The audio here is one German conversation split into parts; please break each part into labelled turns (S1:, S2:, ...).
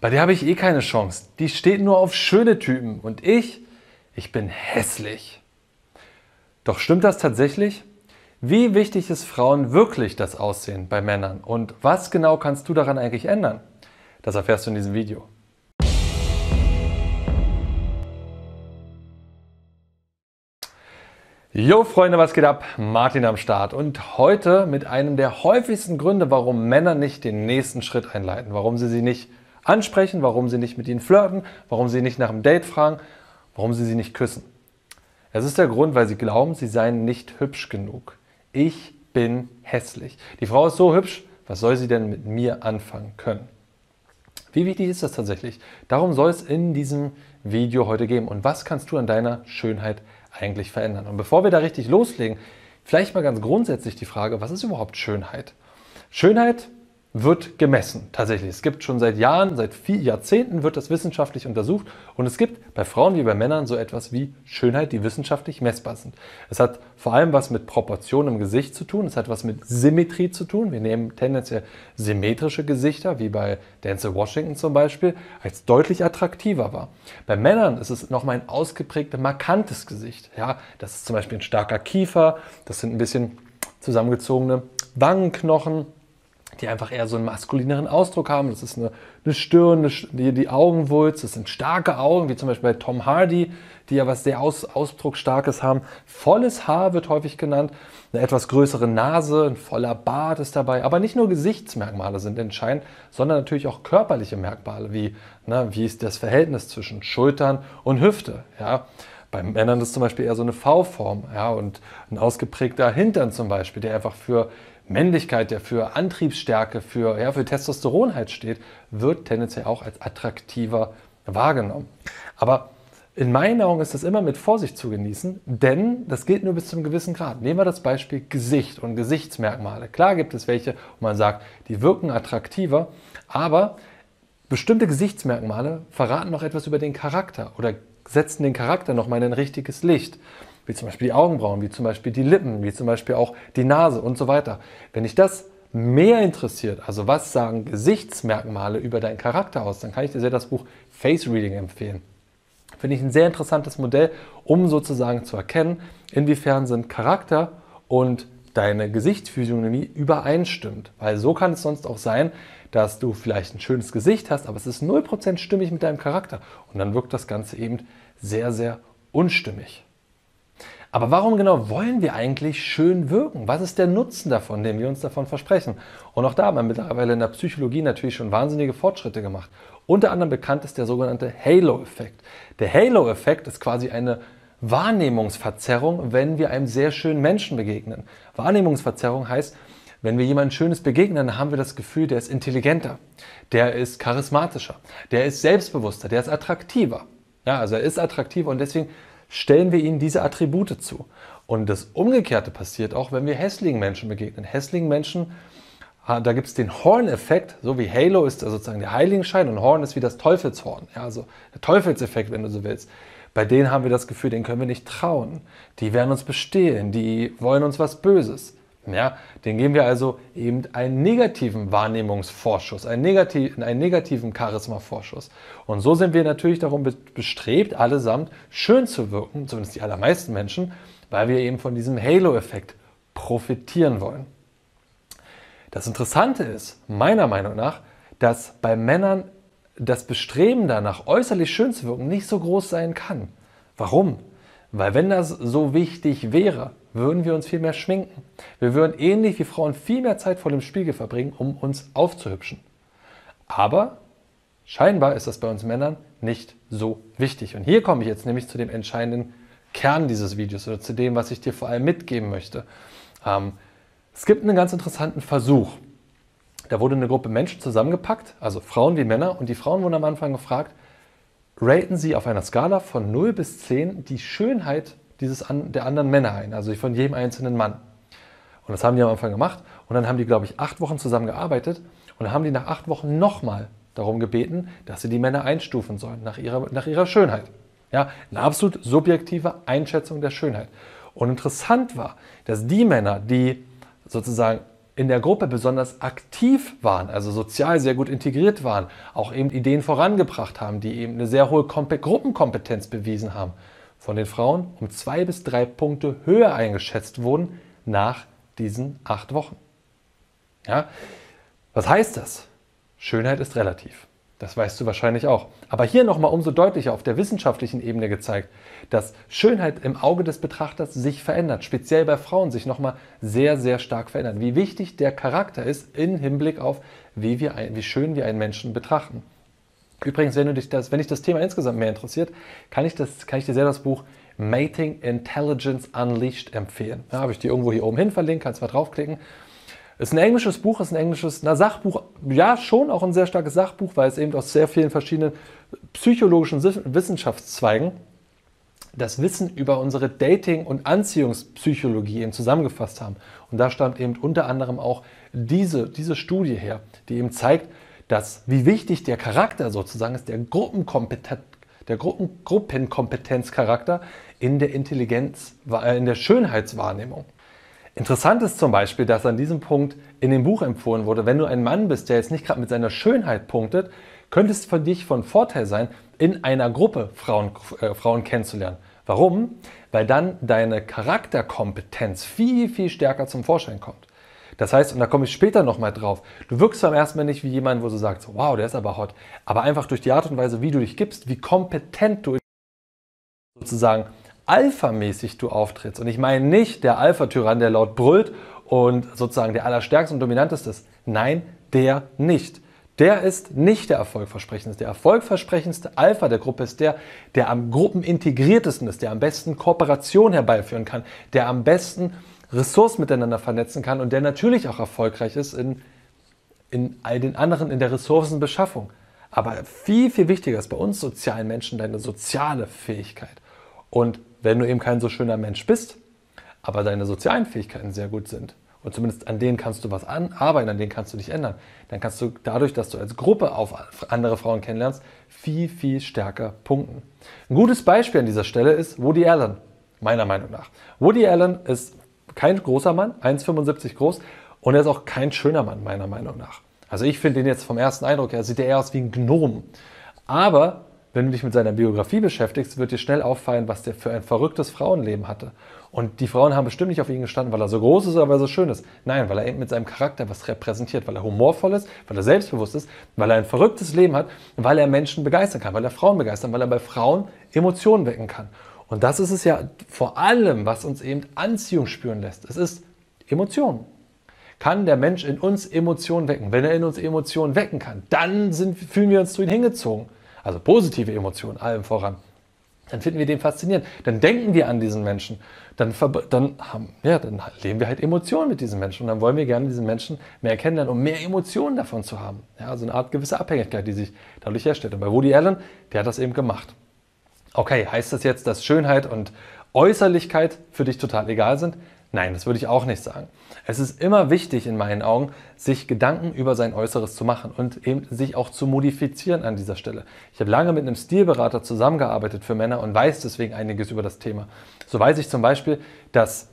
S1: Bei der habe ich eh keine Chance. Die steht nur auf schöne Typen. Und ich, ich bin hässlich. Doch stimmt das tatsächlich? Wie wichtig ist Frauen wirklich das Aussehen bei Männern? Und was genau kannst du daran eigentlich ändern? Das erfährst du in diesem Video. Jo Freunde, was geht ab? Martin am Start und heute mit einem der häufigsten Gründe, warum Männer nicht den nächsten Schritt einleiten, warum sie sie nicht ansprechen, warum sie nicht mit ihnen flirten, warum sie nicht nach einem Date fragen, warum sie sie nicht küssen. Es ist der Grund, weil sie glauben, sie seien nicht hübsch genug. Ich bin hässlich. Die Frau ist so hübsch, was soll sie denn mit mir anfangen können? Wie wichtig ist das tatsächlich? Darum soll es in diesem Video heute gehen. Und was kannst du an deiner Schönheit eigentlich verändern? Und bevor wir da richtig loslegen, vielleicht mal ganz grundsätzlich die Frage, was ist überhaupt Schönheit? Schönheit wird gemessen, tatsächlich. Es gibt schon seit Jahren, seit vier Jahrzehnten wird das wissenschaftlich untersucht und es gibt bei Frauen wie bei Männern so etwas wie Schönheit, die wissenschaftlich messbar sind. Es hat vor allem was mit Proportionen im Gesicht zu tun, es hat was mit Symmetrie zu tun. Wir nehmen tendenziell symmetrische Gesichter, wie bei Denzel Washington zum Beispiel, als deutlich attraktiver wahr. Bei Männern ist es nochmal ein ausgeprägtes, markantes Gesicht. Ja, das ist zum Beispiel ein starker Kiefer, das sind ein bisschen zusammengezogene Wangenknochen, die einfach eher so einen maskulineren Ausdruck haben. Das ist eine, eine Stirn, eine, die, die Augenwulst, das sind starke Augen, wie zum Beispiel bei Tom Hardy, die ja was sehr Aus, Ausdrucksstarkes haben. Volles Haar wird häufig genannt, eine etwas größere Nase, ein voller Bart ist dabei. Aber nicht nur Gesichtsmerkmale sind entscheidend, sondern natürlich auch körperliche Merkmale, wie, ne, wie ist das Verhältnis zwischen Schultern und Hüfte. Ja. Bei Männern ist zum Beispiel eher so eine V-Form ja, und ein ausgeprägter Hintern zum Beispiel, der einfach für Männlichkeit, der für Antriebsstärke, für, ja, für Testosteron halt steht, wird tendenziell auch als attraktiver wahrgenommen. Aber in meinen Augen ist das immer mit Vorsicht zu genießen, denn das geht nur bis zu einem gewissen Grad. Nehmen wir das Beispiel Gesicht und Gesichtsmerkmale. Klar gibt es welche, wo man sagt, die wirken attraktiver, aber bestimmte Gesichtsmerkmale verraten noch etwas über den Charakter oder setzen den Charakter nochmal in ein richtiges Licht wie zum Beispiel die Augenbrauen, wie zum Beispiel die Lippen, wie zum Beispiel auch die Nase und so weiter. Wenn dich das mehr interessiert, also was sagen Gesichtsmerkmale über deinen Charakter aus, dann kann ich dir sehr das Buch Face Reading empfehlen. Finde ich ein sehr interessantes Modell, um sozusagen zu erkennen, inwiefern sind Charakter und deine Gesichtsphysiognomie übereinstimmt. Weil so kann es sonst auch sein, dass du vielleicht ein schönes Gesicht hast, aber es ist 0% stimmig mit deinem Charakter. Und dann wirkt das Ganze eben sehr, sehr unstimmig. Aber warum genau wollen wir eigentlich schön wirken? Was ist der Nutzen davon, den wir uns davon versprechen? Und auch da haben wir mittlerweile in der Psychologie natürlich schon wahnsinnige Fortschritte gemacht. Unter anderem bekannt ist der sogenannte Halo-Effekt. Der Halo-Effekt ist quasi eine Wahrnehmungsverzerrung, wenn wir einem sehr schönen Menschen begegnen. Wahrnehmungsverzerrung heißt, wenn wir jemandem Schönes begegnen, dann haben wir das Gefühl, der ist intelligenter, der ist charismatischer, der ist selbstbewusster, der ist attraktiver. Ja, also er ist attraktiver und deswegen stellen wir ihnen diese Attribute zu. Und das Umgekehrte passiert auch, wenn wir hässlichen Menschen begegnen. Hässlichen Menschen, da gibt es den Horn-Effekt, so wie Halo ist sozusagen der Heiligenschein und Horn ist wie das Teufelshorn, ja, also der Teufelseffekt, wenn du so willst. Bei denen haben wir das Gefühl, denen können wir nicht trauen. Die werden uns bestehlen, die wollen uns was Böses. Ja, den geben wir also eben einen negativen Wahrnehmungsvorschuss, einen, negativ, einen negativen Charisma-Vorschuss. Und so sind wir natürlich darum bestrebt, allesamt schön zu wirken, zumindest die allermeisten Menschen, weil wir eben von diesem Halo-Effekt profitieren wollen. Das Interessante ist, meiner Meinung nach, dass bei Männern das Bestreben danach, äußerlich schön zu wirken, nicht so groß sein kann. Warum? Weil wenn das so wichtig wäre, würden wir uns viel mehr schminken. Wir würden ähnlich wie Frauen viel mehr Zeit vor dem Spiegel verbringen, um uns aufzuhübschen. Aber scheinbar ist das bei uns Männern nicht so wichtig. Und hier komme ich jetzt nämlich zu dem entscheidenden Kern dieses Videos oder zu dem, was ich dir vor allem mitgeben möchte. Ähm, es gibt einen ganz interessanten Versuch. Da wurde eine Gruppe Menschen zusammengepackt, also Frauen wie Männer, und die Frauen wurden am Anfang gefragt, raten sie auf einer Skala von 0 bis 10 die Schönheit dieses der anderen Männer ein, also von jedem einzelnen Mann. Und das haben die am Anfang gemacht. Und dann haben die, glaube ich, acht Wochen zusammen gearbeitet. Und dann haben die nach acht Wochen nochmal darum gebeten, dass sie die Männer einstufen sollen nach ihrer, nach ihrer Schönheit. Ja, eine absolut subjektive Einschätzung der Schönheit. Und interessant war, dass die Männer, die sozusagen in der Gruppe besonders aktiv waren, also sozial sehr gut integriert waren, auch eben Ideen vorangebracht haben, die eben eine sehr hohe Gruppenkompetenz bewiesen haben, von den Frauen um zwei bis drei Punkte höher eingeschätzt wurden nach diesen acht Wochen. Ja? Was heißt das? Schönheit ist relativ. Das weißt du wahrscheinlich auch. Aber hier nochmal umso deutlicher auf der wissenschaftlichen Ebene gezeigt, dass Schönheit im Auge des Betrachters sich verändert, speziell bei Frauen sich nochmal sehr, sehr stark verändert. Wie wichtig der Charakter ist im Hinblick auf, wie, wir wie schön wir einen Menschen betrachten. Übrigens, wenn, du dich das, wenn dich das Thema insgesamt mehr interessiert, kann ich, das, kann ich dir sehr das Buch Mating Intelligence Unleashed empfehlen. Da habe ich dir irgendwo hier oben hin verlinkt, kannst mal draufklicken. Ist ein englisches Buch, ist ein englisches na, Sachbuch, ja schon auch ein sehr starkes Sachbuch, weil es eben aus sehr vielen verschiedenen psychologischen Wissenschaftszweigen das Wissen über unsere Dating- und Anziehungspsychologie eben zusammengefasst haben. Und da stammt eben unter anderem auch diese, diese Studie her, die eben zeigt, dass wie wichtig der Charakter sozusagen ist, der, Gruppenkompetenz, der Gruppen, Gruppenkompetenzcharakter in der Intelligenz, äh, in der Schönheitswahrnehmung. Interessant ist zum Beispiel, dass an diesem Punkt in dem Buch empfohlen wurde, wenn du ein Mann bist, der jetzt nicht gerade mit seiner Schönheit punktet, könnte es für dich von Vorteil sein, in einer Gruppe Frauen, äh, Frauen kennenzulernen. Warum? Weil dann deine Charakterkompetenz viel, viel stärker zum Vorschein kommt. Das heißt, und da komme ich später nochmal drauf, du wirkst beim ersten Mal nicht wie jemand, wo du sagst, wow, der ist aber hot, aber einfach durch die Art und Weise, wie du dich gibst, wie kompetent du sozusagen alphamäßig du auftrittst. Und ich meine nicht der Alpha-Tyrann, der laut brüllt und sozusagen der allerstärkste und dominanteste ist. Nein, der nicht. Der ist nicht der erfolgversprechendste. Der erfolgversprechendste Alpha der Gruppe ist der, der am gruppenintegriertesten ist, der am besten Kooperation herbeiführen kann, der am besten Ressourcen miteinander vernetzen kann und der natürlich auch erfolgreich ist in, in all den anderen in der Ressourcenbeschaffung. Aber viel, viel wichtiger ist bei uns sozialen Menschen deine soziale Fähigkeit. Und wenn du eben kein so schöner Mensch bist, aber deine sozialen Fähigkeiten sehr gut sind, und zumindest an denen kannst du was arbeiten, an denen kannst du dich ändern, dann kannst du dadurch, dass du als Gruppe auf andere Frauen kennenlernst, viel, viel stärker punkten. Ein gutes Beispiel an dieser Stelle ist Woody Allen, meiner Meinung nach. Woody Allen ist kein großer Mann, 1,75 groß, und er ist auch kein schöner Mann, meiner Meinung nach. Also ich finde ihn jetzt vom ersten Eindruck her, sieht er eher aus wie ein Gnom. Aber wenn du dich mit seiner Biografie beschäftigst, wird dir schnell auffallen, was der für ein verrücktes Frauenleben hatte. Und die Frauen haben bestimmt nicht auf ihn gestanden, weil er so groß ist oder weil er so schön ist. Nein, weil er eben mit seinem Charakter was repräsentiert, weil er humorvoll ist, weil er selbstbewusst ist, weil er ein verrücktes Leben hat, weil er Menschen begeistern kann, weil er Frauen begeistern, weil er bei Frauen Emotionen wecken kann. Und das ist es ja vor allem, was uns eben Anziehung spüren lässt. Es ist Emotionen. Kann der Mensch in uns Emotionen wecken? Wenn er in uns Emotionen wecken kann, dann sind, fühlen wir uns zu ihm hingezogen also positive Emotionen, allem voran, dann finden wir den faszinierend. Dann denken wir an diesen Menschen. Dann, dann, haben, ja, dann leben wir halt Emotionen mit diesen Menschen. Und dann wollen wir gerne diesen Menschen mehr kennenlernen, um mehr Emotionen davon zu haben. Ja, also eine Art gewisse Abhängigkeit, die sich dadurch herstellt. Und bei Woody Allen, der hat das eben gemacht. Okay, heißt das jetzt, dass Schönheit und Äußerlichkeit für dich total egal sind? Nein, das würde ich auch nicht sagen. Es ist immer wichtig in meinen Augen, sich Gedanken über sein Äußeres zu machen und eben sich auch zu modifizieren an dieser Stelle. Ich habe lange mit einem Stilberater zusammengearbeitet für Männer und weiß deswegen einiges über das Thema. So weiß ich zum Beispiel, dass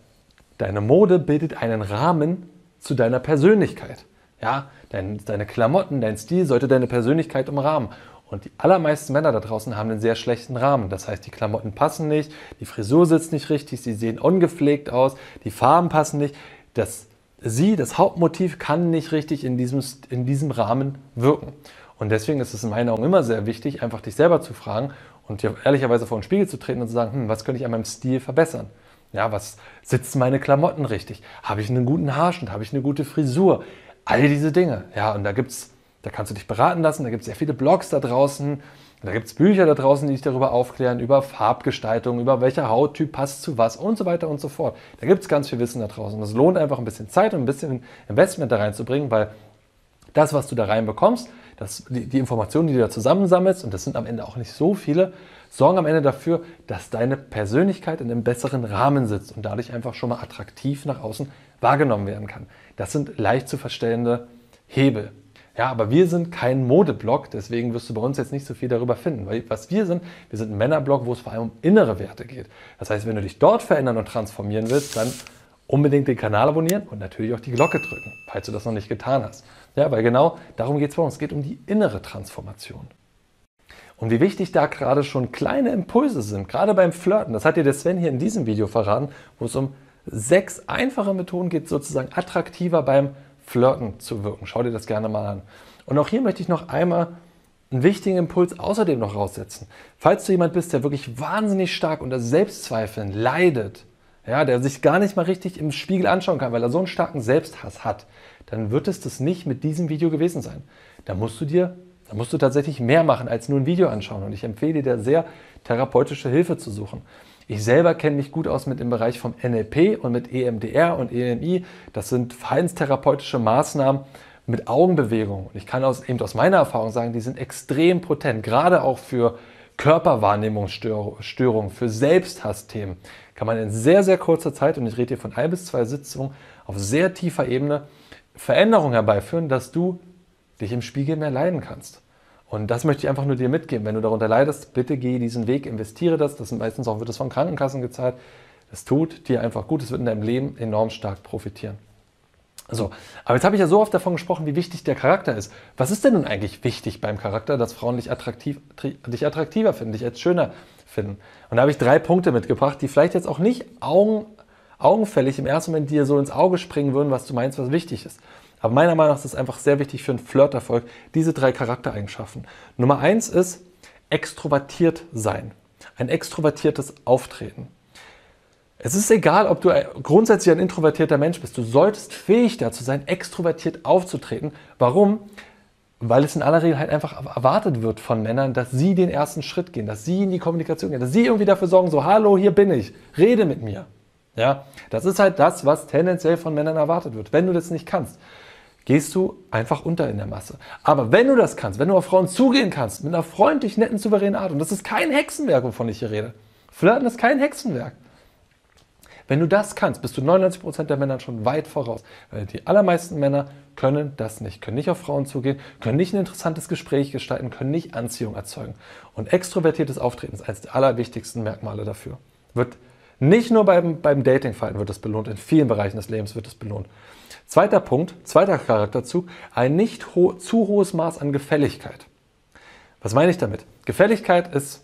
S1: deine Mode bildet einen Rahmen zu deiner Persönlichkeit. Ja, dein, deine Klamotten, dein Stil sollte deine Persönlichkeit umrahmen. Und die allermeisten Männer da draußen haben einen sehr schlechten Rahmen. Das heißt, die Klamotten passen nicht, die Frisur sitzt nicht richtig, sie sehen ungepflegt aus, die Farben passen nicht. Das Sie, das Hauptmotiv, kann nicht richtig in diesem, in diesem Rahmen wirken. Und deswegen ist es in meinen Augen immer sehr wichtig, einfach dich selber zu fragen und dir ehrlicherweise vor den Spiegel zu treten und zu sagen, hm, was könnte ich an meinem Stil verbessern? Ja, was sitzen meine Klamotten richtig? Habe ich einen guten Haarschnitt? Habe ich eine gute Frisur? All diese Dinge. Ja, und da gibt's da kannst du dich beraten lassen, da gibt es sehr viele Blogs da draußen, da gibt es Bücher da draußen, die dich darüber aufklären, über Farbgestaltung, über welcher Hauttyp passt zu was und so weiter und so fort. Da gibt es ganz viel Wissen da draußen. Es lohnt einfach ein bisschen Zeit und ein bisschen Investment da reinzubringen, weil das, was du da reinbekommst, das, die, die Informationen, die du da zusammensammelst, und das sind am Ende auch nicht so viele, sorgen am Ende dafür, dass deine Persönlichkeit in einem besseren Rahmen sitzt und dadurch einfach schon mal attraktiv nach außen wahrgenommen werden kann. Das sind leicht zu verstellende Hebel. Ja, aber wir sind kein Modeblog, deswegen wirst du bei uns jetzt nicht so viel darüber finden. Weil was wir sind, wir sind ein Männerblog, wo es vor allem um innere Werte geht. Das heißt, wenn du dich dort verändern und transformieren willst, dann unbedingt den Kanal abonnieren und natürlich auch die Glocke drücken, falls du das noch nicht getan hast. Ja, weil genau darum geht es bei uns. Es geht um die innere Transformation. Und wie wichtig da gerade schon kleine Impulse sind, gerade beim Flirten. Das hat dir der Sven hier in diesem Video verraten, wo es um sechs einfache Methoden geht, sozusagen attraktiver beim Flirten zu wirken. Schau dir das gerne mal an. Und auch hier möchte ich noch einmal einen wichtigen Impuls außerdem noch raussetzen. Falls du jemand bist, der wirklich wahnsinnig stark unter Selbstzweifeln leidet, ja, der sich gar nicht mal richtig im Spiegel anschauen kann, weil er so einen starken Selbsthass hat, dann wird es das nicht mit diesem Video gewesen sein. Da musst du dir, da musst du tatsächlich mehr machen als nur ein Video anschauen. Und ich empfehle dir sehr, therapeutische Hilfe zu suchen. Ich selber kenne mich gut aus mit dem Bereich vom NLP und mit EMDR und EMI. Das sind verhaltenstherapeutische Maßnahmen mit Augenbewegung. Und ich kann aus, eben aus meiner Erfahrung sagen, die sind extrem potent, gerade auch für Körperwahrnehmungsstörungen, für Selbsthassthemen. Kann man in sehr, sehr kurzer Zeit, und ich rede hier von ein bis zwei Sitzungen, auf sehr tiefer Ebene Veränderungen herbeiführen, dass du dich im Spiegel mehr leiden kannst. Und das möchte ich einfach nur dir mitgeben. Wenn du darunter leidest, bitte geh diesen Weg, investiere das. Das sind meistens auch wird das von Krankenkassen gezahlt. Das tut dir einfach gut. Es wird in deinem Leben enorm stark profitieren. So, aber jetzt habe ich ja so oft davon gesprochen, wie wichtig der Charakter ist. Was ist denn nun eigentlich wichtig beim Charakter, dass Frauen dich, attraktiv, dich attraktiver finden, dich als schöner finden? Und da habe ich drei Punkte mitgebracht, die vielleicht jetzt auch nicht augen, augenfällig im ersten Moment dir so ins Auge springen würden, was du meinst, was wichtig ist. Aber meiner Meinung nach ist es einfach sehr wichtig für einen Flirterfolg, diese drei Charaktereigenschaften. Nummer eins ist extrovertiert sein. Ein extrovertiertes Auftreten. Es ist egal, ob du grundsätzlich ein introvertierter Mensch bist. Du solltest fähig dazu sein, extrovertiert aufzutreten. Warum? Weil es in aller Regel halt einfach erwartet wird von Männern, dass sie den ersten Schritt gehen, dass sie in die Kommunikation gehen, dass sie irgendwie dafür sorgen, so, hallo, hier bin ich, rede mit mir. Ja, das ist halt das, was tendenziell von Männern erwartet wird. Wenn du das nicht kannst, gehst du einfach unter in der Masse. Aber wenn du das kannst, wenn du auf Frauen zugehen kannst, mit einer freundlich, netten, souveränen Art, und das ist kein Hexenwerk, wovon ich hier rede. Flirten ist kein Hexenwerk. Wenn du das kannst, bist du 99% der Männer schon weit voraus. Weil die allermeisten Männer können das nicht, können nicht auf Frauen zugehen, können nicht ein interessantes Gespräch gestalten, können nicht Anziehung erzeugen. Und extrovertiertes Auftreten ist eines der allerwichtigsten Merkmale dafür. Wird nicht nur beim, beim Datingverhalten wird es belohnt, in vielen Bereichen des Lebens wird es belohnt. Zweiter Punkt, zweiter Charakterzug, ein nicht ho zu hohes Maß an Gefälligkeit. Was meine ich damit? Gefälligkeit ist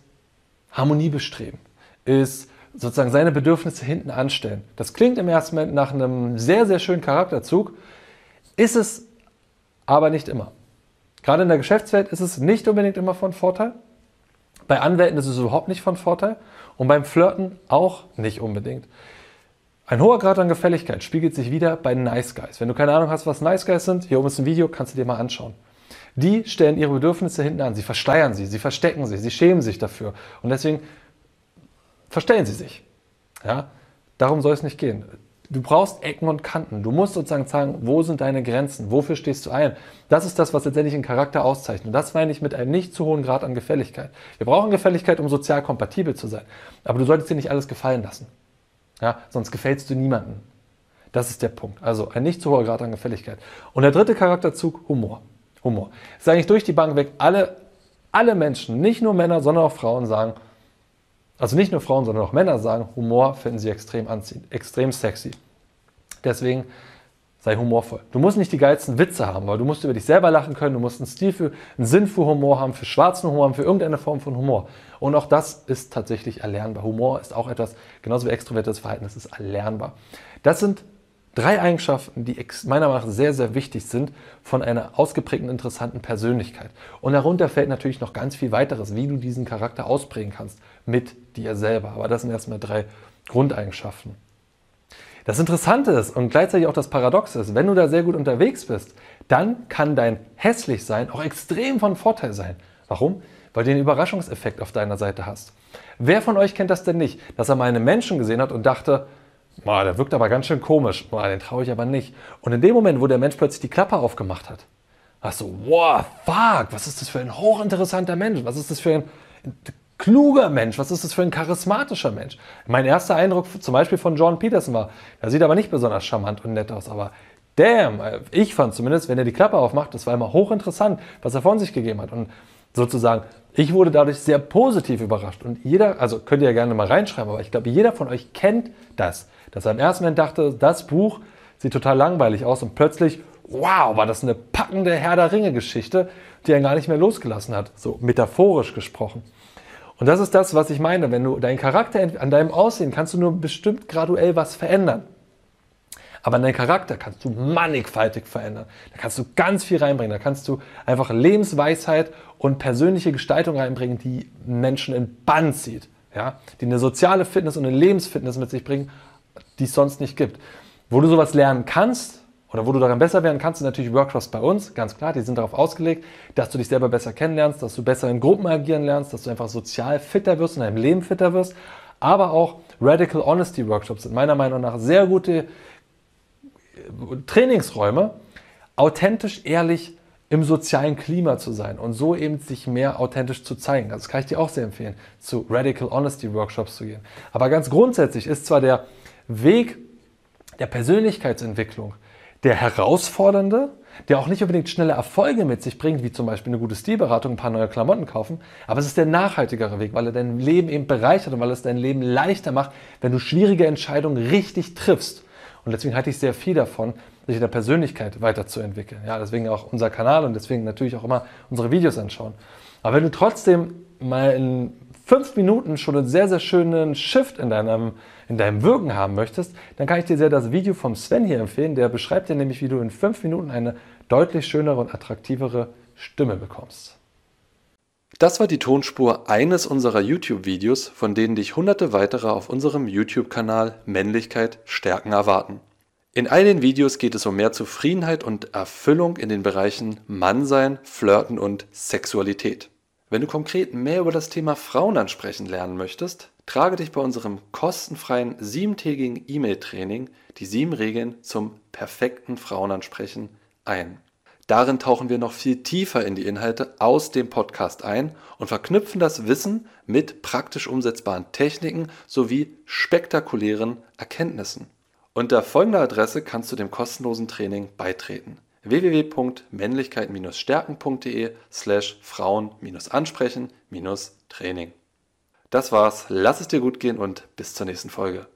S1: Harmonie bestreben, ist sozusagen seine Bedürfnisse hinten anstellen. Das klingt im ersten Moment nach einem sehr, sehr schönen Charakterzug, ist es aber nicht immer. Gerade in der Geschäftswelt ist es nicht unbedingt immer von Vorteil. Bei Anwälten ist es überhaupt nicht von Vorteil und beim Flirten auch nicht unbedingt. Ein hoher Grad an Gefälligkeit spiegelt sich wieder bei Nice Guys. Wenn du keine Ahnung hast, was Nice Guys sind, hier oben ist ein Video, kannst du dir mal anschauen. Die stellen ihre Bedürfnisse hinten an, sie versteuern sie, sie verstecken sie, sie schämen sich dafür. Und deswegen verstellen sie sich. Ja? Darum soll es nicht gehen. Du brauchst Ecken und Kanten. Du musst sozusagen sagen, wo sind deine Grenzen? Wofür stehst du ein? Das ist das, was letztendlich einen Charakter auszeichnet. Und das meine ich mit einem nicht zu hohen Grad an Gefälligkeit. Wir brauchen Gefälligkeit, um sozial kompatibel zu sein. Aber du solltest dir nicht alles gefallen lassen. Ja, sonst gefällst du niemanden. Das ist der Punkt. Also ein nicht zu hoher Grad an Gefälligkeit. Und der dritte Charakterzug, Humor. Humor. Das ist eigentlich durch die Bank weg. Alle, alle Menschen, nicht nur Männer, sondern auch Frauen sagen, also nicht nur Frauen, sondern auch Männer sagen, Humor finden sie extrem anziehend, extrem sexy. Deswegen sei humorvoll. Du musst nicht die geilsten Witze haben, weil du musst über dich selber lachen können, du musst einen Stil für, einen Sinn für Humor haben, für schwarzen Humor haben, für irgendeine Form von Humor. Und auch das ist tatsächlich erlernbar. Humor ist auch etwas, genauso wie extrovertiertes Verhalten, das ist erlernbar. Das sind drei Eigenschaften, die meiner Meinung nach sehr, sehr wichtig sind von einer ausgeprägten, interessanten Persönlichkeit. Und darunter fällt natürlich noch ganz viel weiteres, wie du diesen Charakter ausprägen kannst mit dir selber. Aber das sind erstmal drei Grundeigenschaften. Das Interessante ist und gleichzeitig auch das Paradox ist, wenn du da sehr gut unterwegs bist, dann kann dein hässlich sein auch extrem von Vorteil sein. Warum? Weil du den Überraschungseffekt auf deiner Seite hast. Wer von euch kennt das denn nicht, dass er mal einen Menschen gesehen hat und dachte, Boah, der wirkt aber ganz schön komisch, Boah, den traue ich aber nicht. Und in dem Moment, wo der Mensch plötzlich die Klappe aufgemacht hat, hast du, wow, fuck, was ist das für ein hochinteressanter Mensch? Was ist das für ein kluger Mensch? Was ist das für ein charismatischer Mensch? Mein erster Eindruck zum Beispiel von John Peterson war, er sieht aber nicht besonders charmant und nett aus, aber damn, ich fand zumindest, wenn er die Klappe aufmacht, das war immer hochinteressant, was er von sich gegeben hat. Und sozusagen, ich wurde dadurch sehr positiv überrascht. Und jeder, also könnt ihr ja gerne mal reinschreiben, aber ich glaube, jeder von euch kennt das, Dass er im ersten Moment dachte, das Buch sieht total langweilig aus und plötzlich, wow, war das eine packende Herr der Ringe-Geschichte, die er gar nicht mehr losgelassen hat, so metaphorisch gesprochen. Und das ist das, was ich meine. Wenn du deinen Charakter an deinem Aussehen kannst du nur bestimmt graduell was verändern. Aber an deinen Charakter kannst du mannigfaltig verändern. Da kannst du ganz viel reinbringen. Da kannst du einfach Lebensweisheit und persönliche Gestaltung reinbringen, die Menschen in Bann zieht. Ja? Die eine soziale Fitness und eine Lebensfitness mit sich bringen, die es sonst nicht gibt. Wo du sowas lernen kannst, oder wo du daran besser werden kannst, sind natürlich Workshops bei uns, ganz klar, die sind darauf ausgelegt, dass du dich selber besser kennenlernst, dass du besser in Gruppen agieren lernst, dass du einfach sozial fitter wirst, in deinem Leben fitter wirst. Aber auch Radical Honesty Workshops sind meiner Meinung nach sehr gute Trainingsräume, authentisch, ehrlich im sozialen Klima zu sein und so eben sich mehr authentisch zu zeigen. Das kann ich dir auch sehr empfehlen, zu Radical Honesty Workshops zu gehen. Aber ganz grundsätzlich ist zwar der Weg der Persönlichkeitsentwicklung der herausfordernde, der auch nicht unbedingt schnelle Erfolge mit sich bringt, wie zum Beispiel eine gute Stilberatung, ein paar neue Klamotten kaufen, aber es ist der nachhaltigere Weg, weil er dein Leben eben bereichert und weil es dein Leben leichter macht, wenn du schwierige Entscheidungen richtig triffst. Und deswegen halte ich sehr viel davon, sich in der Persönlichkeit weiterzuentwickeln. Ja, deswegen auch unser Kanal und deswegen natürlich auch immer unsere Videos anschauen. Aber wenn du trotzdem mal in fünf Minuten schon einen sehr, sehr schönen Shift in deinem, in deinem Wirken haben möchtest, dann kann ich dir sehr das Video vom Sven hier empfehlen. Der beschreibt dir nämlich, wie du in fünf Minuten eine deutlich schönere und attraktivere Stimme bekommst. Das war die Tonspur eines unserer YouTube-Videos, von denen dich hunderte weitere auf unserem YouTube-Kanal Männlichkeit stärken erwarten. In all den Videos geht es um mehr Zufriedenheit und Erfüllung in den Bereichen Mannsein, Flirten und Sexualität. Wenn du konkret mehr über das Thema Frauen ansprechen lernen möchtest, trage dich bei unserem kostenfreien siebentägigen E-Mail-Training die sieben Regeln zum perfekten Frauenansprechen ein. Darin tauchen wir noch viel tiefer in die Inhalte aus dem Podcast ein und verknüpfen das Wissen mit praktisch umsetzbaren Techniken sowie spektakulären Erkenntnissen. Unter folgender Adresse kannst du dem kostenlosen Training beitreten www.männlichkeit-stärken.de slash Frauen-ansprechen-training. Das war's, lass es dir gut gehen und bis zur nächsten Folge.